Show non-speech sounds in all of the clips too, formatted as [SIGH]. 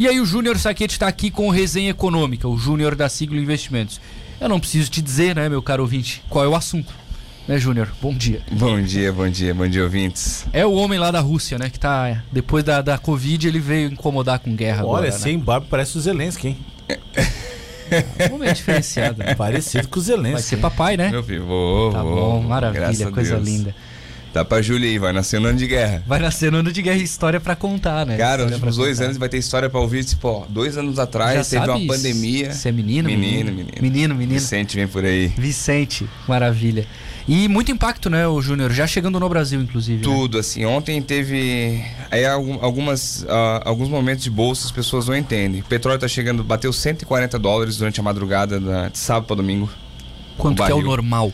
E aí o Júnior Saquete está aqui com o Resenha Econômica, o Júnior da Siglo Investimentos. Eu não preciso te dizer, né, meu caro ouvinte, qual é o assunto. Né, Júnior? Bom dia. Bom dia, bom dia, bom dia, ouvintes. É o homem lá da Rússia, né, que tá... Depois da, da Covid, ele veio incomodar com guerra Olha, agora, sem né? barba parece o Zelensky, hein? O homem é diferenciado. né? Parecido com o Zelensky. Vai ser papai, né? Meu filho, vou, Tá vou, bom, maravilha, coisa linda. Tá pra Júlia aí, vai nascer no ano de guerra. Vai nascer no ano de guerra e história pra contar, né? Cara, nos pra últimos dois contar. anos vai ter história pra ouvir. Tipo, ó, dois anos atrás Já teve uma pandemia. Se é menino, Menino, menino. menino. Menino, menino. Vicente vem por aí. Vicente, maravilha. E muito impacto, né, o Júnior? Já chegando no Brasil, inclusive. né? Tudo, assim. Ontem teve. Aí algum- algumas, ah, alguns momentos de bolsa as pessoas não entendem. O petróleo tá chegando, bateu 140 dólares durante a madrugada da- de sábado para domingo. Quanto o que é o normal?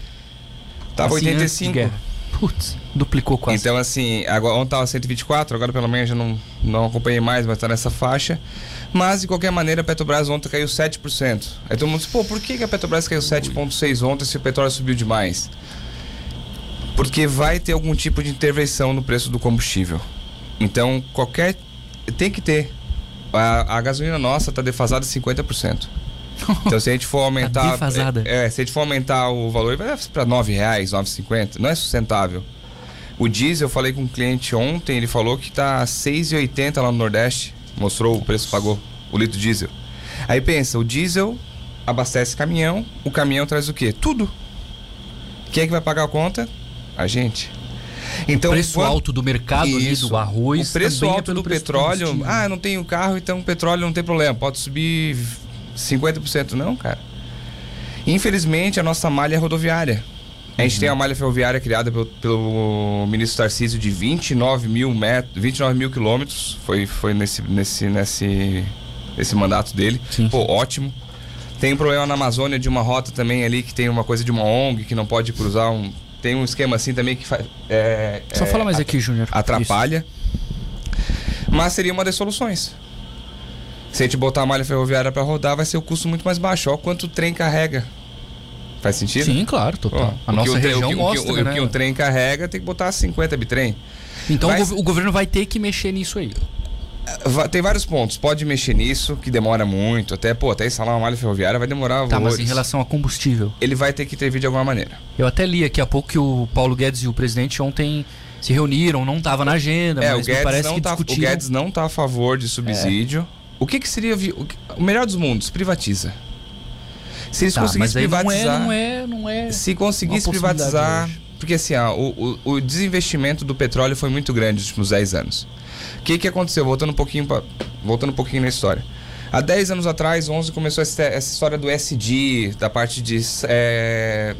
Tava Assim, antes de 85. Putz, duplicou quase. Então, assim, agora, ontem tava 124, agora pela manhã já não, não acompanhei mais, mas tá nessa faixa. Mas, de qualquer maneira, a Petrobras ontem caiu 7%. Aí todo mundo disse, pô, por que que a Petrobras caiu 7,6% ontem se o petróleo subiu demais? Porque vai ter algum tipo de intervenção no preço do combustível. Então, qualquer. Tem que ter. A, a gasolina nossa tá defasada 50%. Então, se a gente for aumentar. defasada. É, se a gente for aumentar o valor, vai para R$ 9,00, R$ 9,50. Não é sustentável. O diesel, eu falei com um cliente ontem, ele falou que tá 6,80 lá no Nordeste. Mostrou o preço, pagou o litro diesel. Aí pensa, o diesel abastece caminhão, o caminhão traz o quê? Tudo. Quem é que vai pagar a conta? A gente. Então, preço quando- alto do mercado ali, Isso. do arroz. O preço é alto pelo do preço petróleo. ah, não tenho carro, então o petróleo não tem problema. Pode subir 50%. Não, cara. Infelizmente, a nossa malha é rodoviária. A gente tem a malha ferroviária criada pelo, pelo ministro Tarcísio de 29 mil metros, 29 mil quilômetros. Foi, foi nesse, nesse, nesse, nesse mandato dele. Sim. Pô, ótimo. Tem um problema na Amazônia de uma rota também ali que tem uma coisa de uma ONG que não pode cruzar um. Tem um esquema assim também que faz. É, Só é, fala mais aqui, Júnior. atrapalha. Mas seria uma das soluções. Se a gente botar a malha ferroviária para rodar, vai ser o custo muito mais baixo. Olha quanto o trem carrega. Faz sentido? Sim, claro, total. a o que nossa o trem- região o que, mostra, o que, né? o que um trem carrega tem que botar 50 bitrem. Então o, gov- o governo vai ter que mexer nisso aí. Va- Tem vários pontos. Pode mexer nisso, que demora muito. Até, pô, até instalar uma malha ferroviária vai demorar Tá, mas em relação a combustível. Ele vai ter que intervir de alguma maneira. Eu até li aqui há pouco que o Paulo Guedes e o presidente ontem se reuniram, não tava na agenda, É, o mas me Guedes, parece não que tá, o discutiram. Guedes não tá a favor de subsídio. O que que seria o, melhor dos mundos? Privatiza. Se eles Tá, conseguissem privatizar, não é, não é, não é. se conseguisse privatizar, porque assim, ó, o, o, o desinvestimento do petróleo foi muito grande nos últimos 10 anos. O que que aconteceu? Voltando um pouquinho pra, voltando um pouquinho na história. Há 10 anos atrás, 11 começou essa, essa história do SD, da parte de é,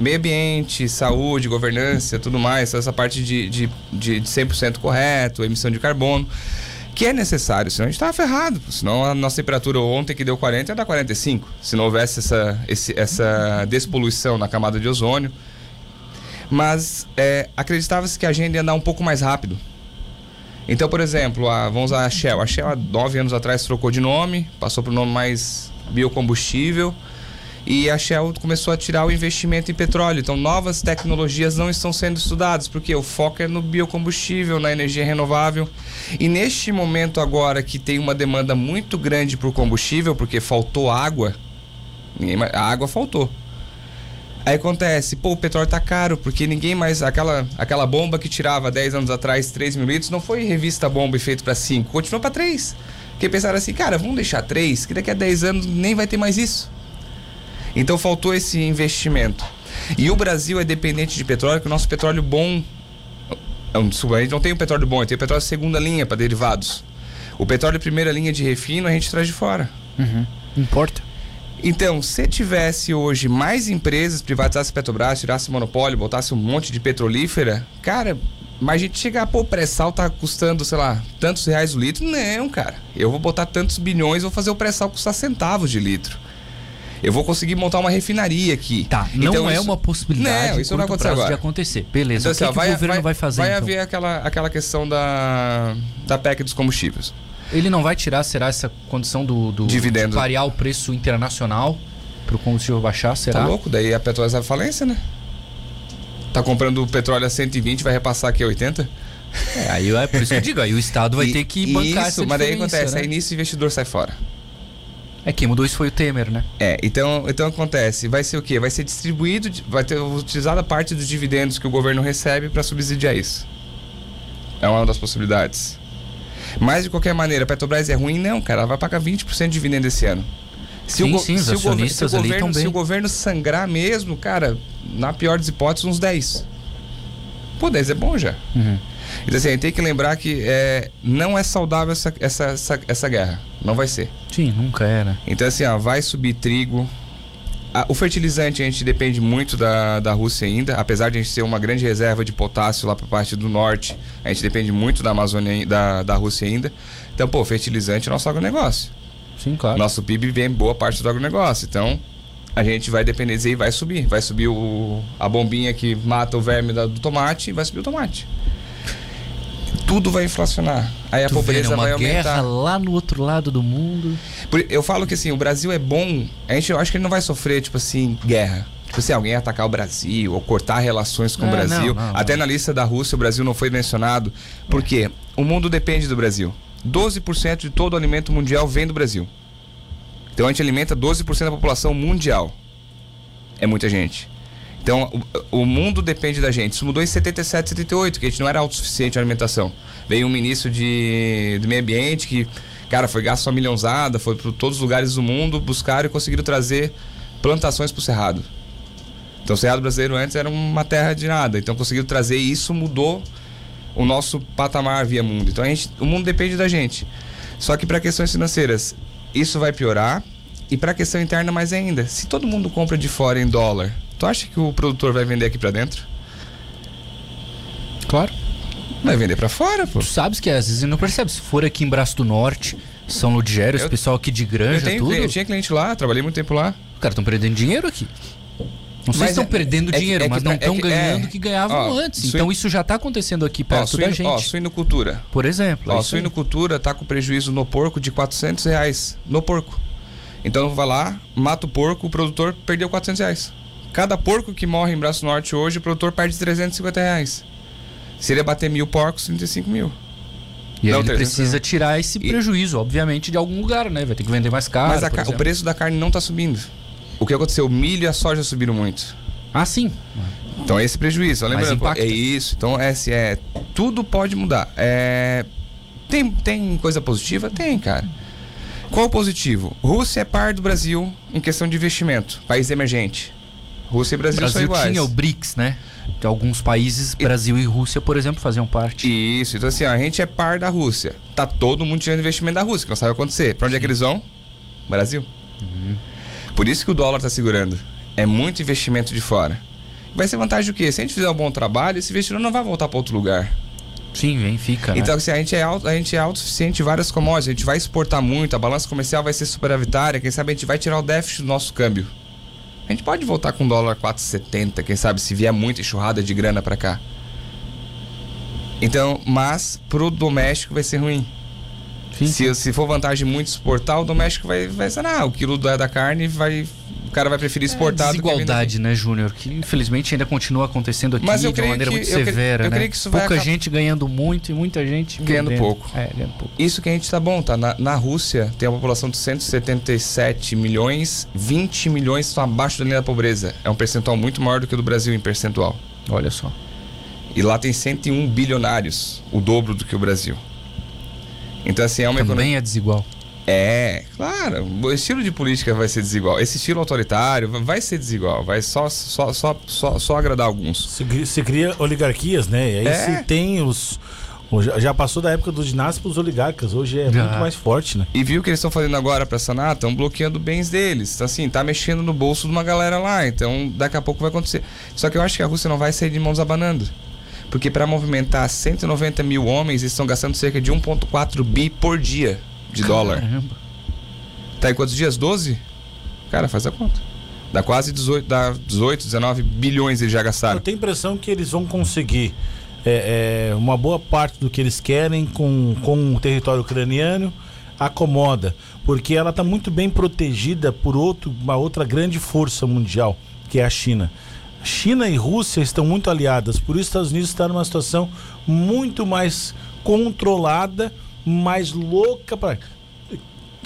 meio ambiente, saúde, governança, tudo mais, essa parte de, de, de, de 100% correto, emissão de carbono, que é necessário, senão a gente tava ferrado, senão a nossa temperatura ontem que deu 40 ia dar 45, se não houvesse essa, esse, essa despoluição na camada de ozônio. Mas é, acreditava-se que a agenda ia andar um pouco mais rápido. Então, por exemplo, a, vamos usar a Shell. A Shell há nove anos atrás trocou de nome, passou para o nome mais biocombustível. E a Shell começou a tirar o investimento em petróleo. Então, novas tecnologias não estão sendo estudadas, porque o foco é no biocombustível, na energia renovável. E neste momento agora que tem uma demanda muito grande por combustível, porque faltou água, ninguém a água faltou. Aí acontece, pô, o petróleo tá caro, porque ninguém mais. Aquela, aquela bomba que tirava 10 anos atrás 3 mil litros não foi revista bomba e feito para 5, continuou para 3. Porque pensaram assim, cara, vamos deixar 3, que daqui a 10 anos nem vai ter mais isso. Então faltou esse investimento. E o Brasil é dependente de petróleo, que o nosso petróleo bom. Desculpa, a gente não tem o petróleo bom, tem o petróleo segunda linha para derivados. O petróleo primeira linha de refino a gente traz de fora. Uhum. Importa. Então, se tivesse hoje mais empresas, privatizasse Petrobras, tirasse o monopólio, botasse um monte de petrolífera, cara, mas a gente chegar, pô, o pré-sal tá custando, sei lá, tantos reais o litro. Não, cara. Eu vou botar tantos bilhões, vou fazer o pré-sal custar centavos de litro. Eu vou conseguir montar uma refinaria aqui. Tá, não Então, é isso- uma possibilidade Não, isso não vai prazo agora. de acontecer. Beleza, Então, o que, assim, que o governo vai, fazer Vai então? haver aquela, aquela questão da, da PEC dos combustíveis. Ele não vai tirar, será, essa condição do, do Dividendo. variar o preço internacional para o combustível baixar, será? Tá louco? Daí a Petrobras vai falência, né? Tá comprando petróleo a 120, vai repassar aqui a 80? É, aí é por isso que eu digo, aí o Estado vai [LAUGHS] E- ter que bancar isso, essa mas daí acontece, né? aí nisso o investidor sai fora. É, quem mudou isso foi o Temer, né? É, então, então acontece, vai ser o quê? Vai ser distribuído, vai ter utilizada parte dos dividendos que o governo recebe para subsidiar isso. É uma das possibilidades. Mas de qualquer maneira, a Petrobras é ruim? Não, cara, ela vai pagar 20% de dividendo esse ano. Se Sim, go- sim, se o se o governo, se o governo sangrar mesmo, cara, na pior das hipóteses, uns 10. Pô, 10 é bom já. Uhum. Então assim, a gente tem que lembrar que é, não é saudável essa, essa, essa, essa guerra. Não vai ser. Sim, nunca era. Então, assim, ó, vai subir trigo. O fertilizante a gente depende muito da, da Rússia ainda, apesar de a gente ter uma grande reserva de potássio lá para parte do norte, a gente depende muito da Amazônia, da, da Rússia ainda. Então, pô, fertilizante é nosso agronegócio. Sim, claro. Nosso PIB vem boa parte do agronegócio. Então, a gente vai depender disso e vai subir. Vai subir o, a bombinha que mata o verme da- do tomate e vai subir o tomate. Tudo vai inflacionar. Aí a Tu vê, né, pobreza uma vai aumentar. guerra lá no outro lado do mundo. Eu falo que assim, o Brasil é bom. A gente, eu acho que ele não vai sofrer, tipo assim, guerra. Tipo assim, alguém atacar o Brasil ou cortar relações com o É, Brasil. não, não, Até não. na lista da Rússia o Brasil não foi mencionado. Por quê? O mundo depende do Brasil. 12% de todo o alimento mundial vem do Brasil. Então a gente alimenta 12% da população mundial. É muita gente. Então o, o mundo depende da gente. Isso mudou em 77, 78, que a gente não era autossuficiente em alimentação. Veio um ministro de, do meio ambiente que, cara, foi gasto uma milhãozada, foi para todos os lugares do mundo, buscaram e conseguiram trazer plantações para o Cerrado. Então o Cerrado brasileiro antes era uma terra de nada. Então conseguiram trazer e isso mudou o nosso patamar via mundo. Então a gente, o mundo depende da gente. Só que para questões financeiras, isso vai piorar. E para a questão interna mais ainda. Se todo mundo compra de fora em dólar, tu acha que o produtor vai vender aqui para dentro? Claro. Vai vender para fora, pô. Tu sabes que às vezes não percebe. Se for aqui em Braço do Norte, São Ludgero, esse Eu- pessoal aqui de Eu, granja, tenho, tudo. eu tinha cliente lá, trabalhei muito tempo lá. Os caras estão perdendo dinheiro aqui. Não sei Mas se estão é- perdendo é dinheiro, é que mas não pra- é estão que- ganhando é. o que ganhavam Ó, antes. Então isso já está acontecendo aqui perto Ó, da suíno, gente. ó, suinocultura. Por exemplo. é Ó, aí. suinocultura tá com prejuízo no porco de 400 reais. No porco. Então vai lá, mata o porco, o produtor perdeu 400 reais. Cada porco que morre em Braço Norte hoje, o produtor perde 350 reais. Se ele bater mil porcos, 35 mil. E Não, ele 300 precisa tirar esse E- prejuízo, obviamente, de algum lugar, né? Vai ter que vender mais caro. Mas a por ca- o preço da carne não tá subindo. O que aconteceu? O milho e a soja subiram muito. Ah, sim. Então é esse prejuízo. Lembrando, é isso. Então é, se é tudo pode mudar. É, tem, tem coisa positiva? Tem, cara. Qual o positivo? Rússia é par do Brasil em questão de investimento. País emergente. Rússia e O Brasil, são Brasil iguais. tinha o BRICS, né? De alguns países, E- Brasil e Rússia, por exemplo, faziam parte. Isso, então assim, ó, a gente é par da Rússia. Tá todo mundo tirando investimento da Rússia, que não sabe acontecer. Pra onde é que eles vão? Brasil. Uhum. Por isso que o dólar tá segurando. É muito investimento de fora. Vai ser vantagem o quê? Se a gente fizer um bom trabalho, esse investidor não vai voltar para outro lugar. Sim, vem, fica. né? Então, assim, a gente, é auto, a gente é autossuficiente em várias commodities. A gente vai exportar muito, a balança comercial vai ser superavitária. Quem sabe a gente vai tirar o déficit do nosso câmbio. A gente pode voltar com dólar 4,70, quem sabe, se vier muita enxurrada de grana para cá. Então, mas pro doméstico vai ser ruim. Sim. Se, se for vantagem muito exportar, o doméstico vai, vai ser, ah, o quilo da, da carne vai. O cara vai preferir exportar do que vender aqui. desigualdade, né, Júnior? Que infelizmente ainda continua acontecendo aqui Mas eu de uma maneira que- muito eu severa, eu né? creio que isso vai Pouca acabar- gente ganhando muito e muita gente Ganhando pouco. É, ganhando pouco. Isso que a gente tá bom, tá? Na, na Rússia tem uma população de 177 milhões, 20 milhões estão abaixo da linha da pobreza. É um percentual muito maior do que o do Brasil em percentual. Olha só. E lá tem 101 bilionários, o dobro do que o Brasil. Então, assim, é uma economia. Também é desigual. É, claro, o estilo de política vai ser desigual. Esse estilo autoritário va- vai ser desigual, vai só, só, só, só, só agradar alguns. Se, se cria oligarquias, né? E aí É. se tem os. Já passou da época dos dinastas para os oligarcas, hoje é Já. muito mais forte, né? E viu o que eles estão fazendo agora para sanar? Estão bloqueando bens deles. Então, assim, tá mexendo no bolso de uma galera lá. Então, daqui a pouco vai acontecer. Só que eu acho que a Rússia não vai sair de mãos abanando. Porque para movimentar 190 mil homens, eles estão gastando cerca de 1,4 bi por dia de dólar. Caramba. Tá em quantos dias? 12? Cara, faz a conta. Dá quase 18, dá 18 19 bilhões eles já Eu gastaram. tenho a impressão que eles vão conseguir é, é, uma boa parte do que eles querem com, com o território ucraniano acomoda, porque ela está muito bem protegida por outro, uma outra grande força mundial, que é a China. China e Rússia estão muito aliadas, por isso os Estados Unidos está numa situação muito mais controlada, mais louca para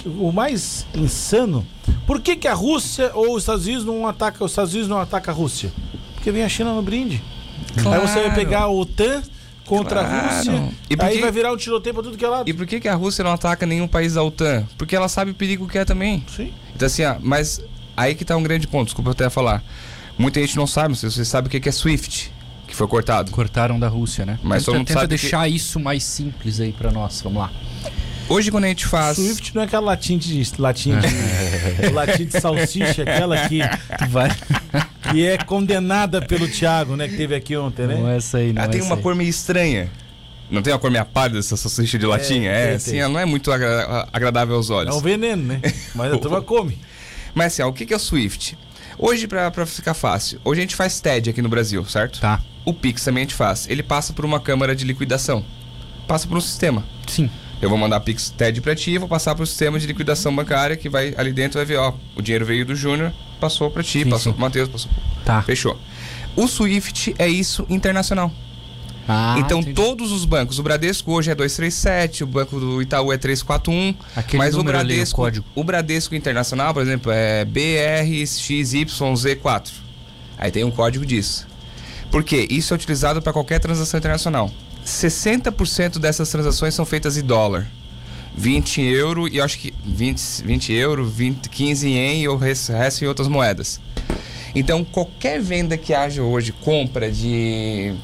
o mais insano. Por que, que a Rússia ou os Estados Unidos não ataca os Estados Unidos não ataca a Rússia? Porque vem a China no brinde. Aí você vai pegar a OTAN contra a Claro. Rússia, E por aí vai virar um tiroteio pra tudo que é lado. E por que, que a Rússia não ataca nenhum país da OTAN? Porque ela sabe o perigo que é também. Sim. Então assim, ó, mas aí que tá um grande ponto, desculpa até falar. Muita gente não sabe, você sabe o que que é SWIFT, que foi cortado. Cortaram da Rússia, né? Mas todo tenta, mundo tenta sabe que- deixar isso mais simples aí pra nós. Vamos lá. Hoje quando a gente faz... Swift não é aquela latinha de latinha de, [LAUGHS] latinha de salsicha, aquela que, Vai. que é condenada pelo Thiago, né? Que teve aqui ontem, Não né? é essa aí, não Ela é tem uma aí. cor meio estranha. Não tem uma cor meio pálida essa salsicha de latinha? É, tem, assim, ela não é muito agra- agradável aos É olhos. um veneno, né? Mas a turma [LAUGHS] come. Mas assim, ó, o que que é o SWIFT? Hoje, pra, pra ficar fácil, hoje a gente faz TED aqui no Brasil, certo? Tá. O Pix também a gente faz. Ele passa por uma câmara de liquidação. Passa por um sistema. Sim. Eu vou mandar Pix TED pra ti, vou passar pro sistema de liquidação bancária que vai ali dentro vai ver, ó, o dinheiro veio do Júnior, passou pra ti, Sim, passou pro Matheus, passou. Tá. Fechou. O SWIFT é isso internacional. Ah, então entendi. todos os bancos, o Bradesco hoje é 237, o banco do Itaú é 341, Aquele mas o número ali, o Bradesco, código. o Bradesco Internacional, por exemplo, é BRXYZ4. Aí tem um código disso. Por quê? Isso é utilizado para qualquer transação internacional. 60% dessas transações são feitas em dólar. 20 euro e acho que 20, 20 euro, 20, 15 ien e o resto em outras moedas. Então, qualquer venda que haja hoje, compra de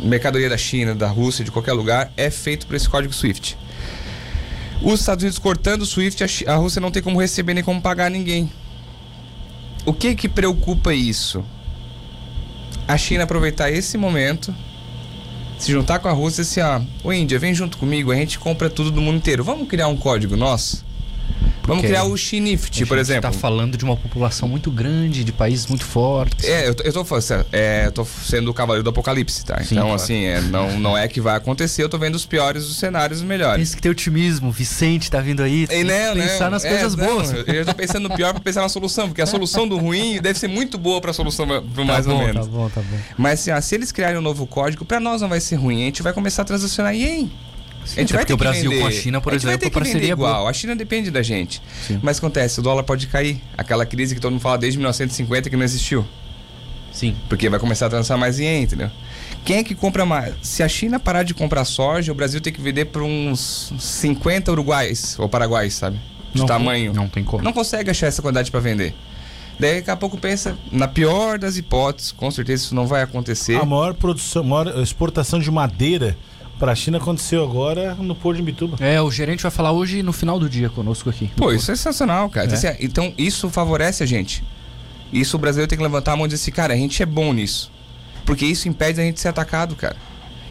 mercadoria da China, da Rússia, de qualquer lugar, é feito por esse código SWIFT. Os Estados Unidos cortando o SWIFT, a Rússia não tem como receber nem como pagar ninguém. O que que preocupa isso? A China aproveitar esse momento, se juntar com a Rússia e assim, ó, ô Índia, vem junto comigo, a gente compra tudo do mundo inteiro. Vamos criar um código nosso? Vamos criar o A gente por exemplo. tá falando de uma população muito grande, de países muito fortes. É, eu tô, eu tô, falando, é, eu tô sendo o cavaleiro do apocalipse, tá? Sim, então, claro. assim, é, não, não é que vai acontecer, eu tô vendo os piores dos cenários os melhores. Pensa que tem otimismo, Vicente tá vindo aí. E não, pensar não, nas é, coisas não, boas. Eu tô pensando no pior pra pensar na solução, porque a solução do ruim deve ser muito boa pra solução pro mais tá ou bom, menos. Tá bom, tá bom. Mas assim, ah, se eles criarem um novo código, pra nós não vai ser ruim, a gente vai começar a transacionar ien. A gente vai porque ter o que Brasil vender. com a China, por a gente vai exemplo, ter que parceria é boa. igual. A China depende da gente. Sim. Mas acontece, o dólar pode cair. Aquela crise que todo mundo fala desde 1950 que não existiu. Sim. Porque vai começar a trançar mais ien, entendeu? Quem é que compra mais? Se a China parar de comprar soja, o Brasil tem que vender por uns 50 uruguais ou paraguais, sabe? De Não- tamanho. Não tem como. Não consegue achar essa quantidade para vender. Daí daqui a pouco pensa, na pior das hipóteses, com certeza isso não vai acontecer. A maior produção, maior exportação de madeira para a China aconteceu agora no Porto de Bituba. É, o gerente vai falar hoje no final do dia conosco aqui. Pô, isso é sensacional, cara. É. Então, assim, Então, isso favorece a gente. Isso o brasileiro tem que levantar a mão e dizer assim, cara, a gente é bom nisso. Porque isso impede da gente ser atacado, cara.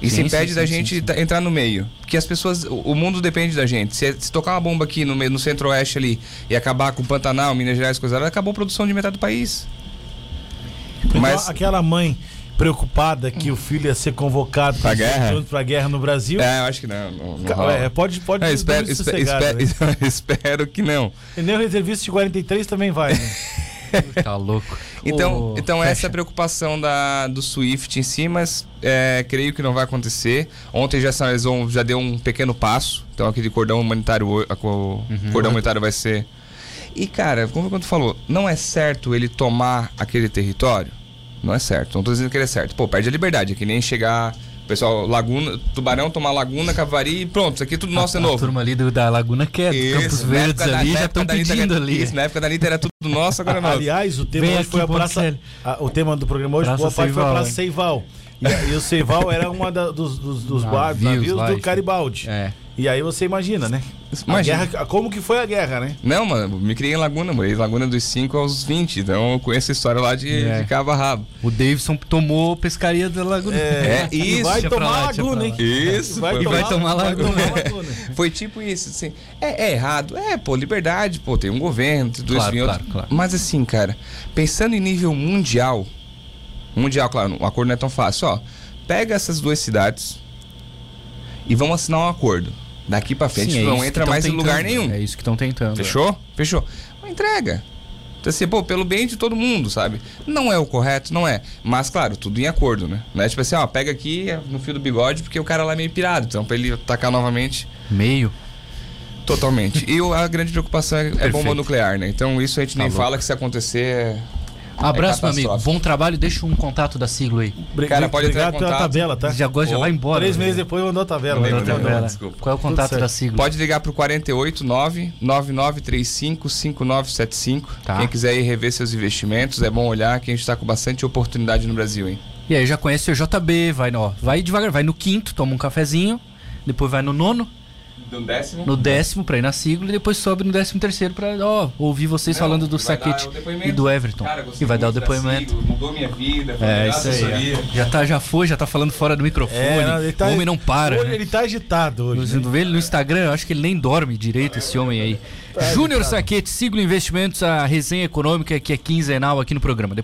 Isso Sim, impede sim, da sim, gente sim, sim. ta- entrar no meio. Porque as pessoas, o o mundo depende da gente. Se, se tocar uma bomba aqui no, meio- no centro-oeste ali e acabar com Pantanal, Minas Gerais, coisa acabou a produção de metade do país. Então, Mas- aquela mãe preocupada que o filho ia ser convocado Pra guerra? para guerra no Brasil. É, eu acho que não. não, não é, pode pode É, espero, espero, espero, [LAUGHS] espero que não. E nem o reservista de 43 também vai. Né? [LAUGHS] Tá louco. Então, Ô, então fecha. essa é a preocupação da, do Swift em si, mas é, creio que não vai acontecer. Ontem já sinalizou, já deu um pequeno passo. Então aquele cordão humanitário, o- Uhum. cordão humanitário vai ser. E cara, como quando tu falou, não é certo ele tomar aquele território? Não é certo. Não tô dizendo que ele é certo. Pô, perde a liberdade. É que nem chegar. Pessoal, Laguna, Tubarão, tomar Laguna, Cavari e pronto, isso aqui é tudo nosso a, de A novo. turma ali do, da Laguna quer, do Campos Isso, Verdes da- ali, já estão pedindo era- ali. Isso, na época da Anitta era tudo nosso, agora é nosso. Aliás, o tema Vem hoje foi a praça. A- o tema do programa hoje, Praça boa parte foi a Seival, Praça? Seival. E, a- e o Seival era uma da- dos, dos, dos [LAUGHS] Navios navios lá, do enfim. Garibaldi. É. E aí você imagina, né? A guerra, como que foi a guerra, né? Não, mano, me criei em Laguna, morei em Laguna dos 5 aos 20, então eu conheço a história lá de, É. de cabo a rabo. O Davidson tomou pescaria da Laguna. É, e isso. vai Deixa pra tomar lá, Laguna, hein? Isso, E vai, pô. tomar, E vai tomar vai Laguna. tomar Laguna. [LAUGHS] Foi tipo isso, assim. É, é errado, é, pô, liberdade, pô, tem um governo, tudo Claro, isso e claro, claro. Mas assim, cara, pensando em nível mundial, mundial, claro, um acordo não é tão fácil, ó. Pega essas duas cidades e vamos assinar um acordo. Daqui pra frente Sim, é não entra mais em lugar tentando, nenhum. É isso que estão tentando. Fechou? Fechou. Uma entrega. Então, assim, pô, pelo bem de todo mundo, sabe? Não é o correto, não é. Mas, claro, tudo em acordo, né? Não é tipo assim, ó, pega aqui no fio do bigode, porque o cara lá é meio pirado. Então, pra ele atacar novamente, Meio. totalmente. e a grande preocupação é, é bomba nuclear, né? Então, isso a gente Tá nem louco. fala que se acontecer. É- Abraço, meu amigo. Bom trabalho. Deixa um contato da sigla aí. Bri- Cara, pode entrar em Obrigado pela contato. tabela, tá? Já, agora já vai embora. Três né? meses depois mandou a tabela. Não, mandei. não. desculpa. Qual é o contato da sigla? Pode ligar pro 489 9935 5975. Tá. Quem quiser ir rever seus investimentos, é bom olhar que a gente tá com bastante oportunidade no Brasil, hein? E aí, já conhece o JB, vai, no, ó, vai devagar, vai no quinto, toma um cafezinho, depois vai no nono, Do décimo. no décimo pra ir na sigla e depois sobe no décimo terceiro pra ó, ouvir vocês Não, falando do Saquete e do Everton. Cara, e vai dar o depoimento. sigla, mudou minha vida, É, isso aí. assessoria. ó. Já, tá, já foi, já tá falando fora do microfone. É, ele tá- o homem não para. Hoje né? ele tá agitado hoje. Você né? no Instagram, eu acho que ele nem dorme direito, esse homem aí. Júnior Saquete, Siglo Investimentos, a resenha econômica que é quinzenal aqui no programa.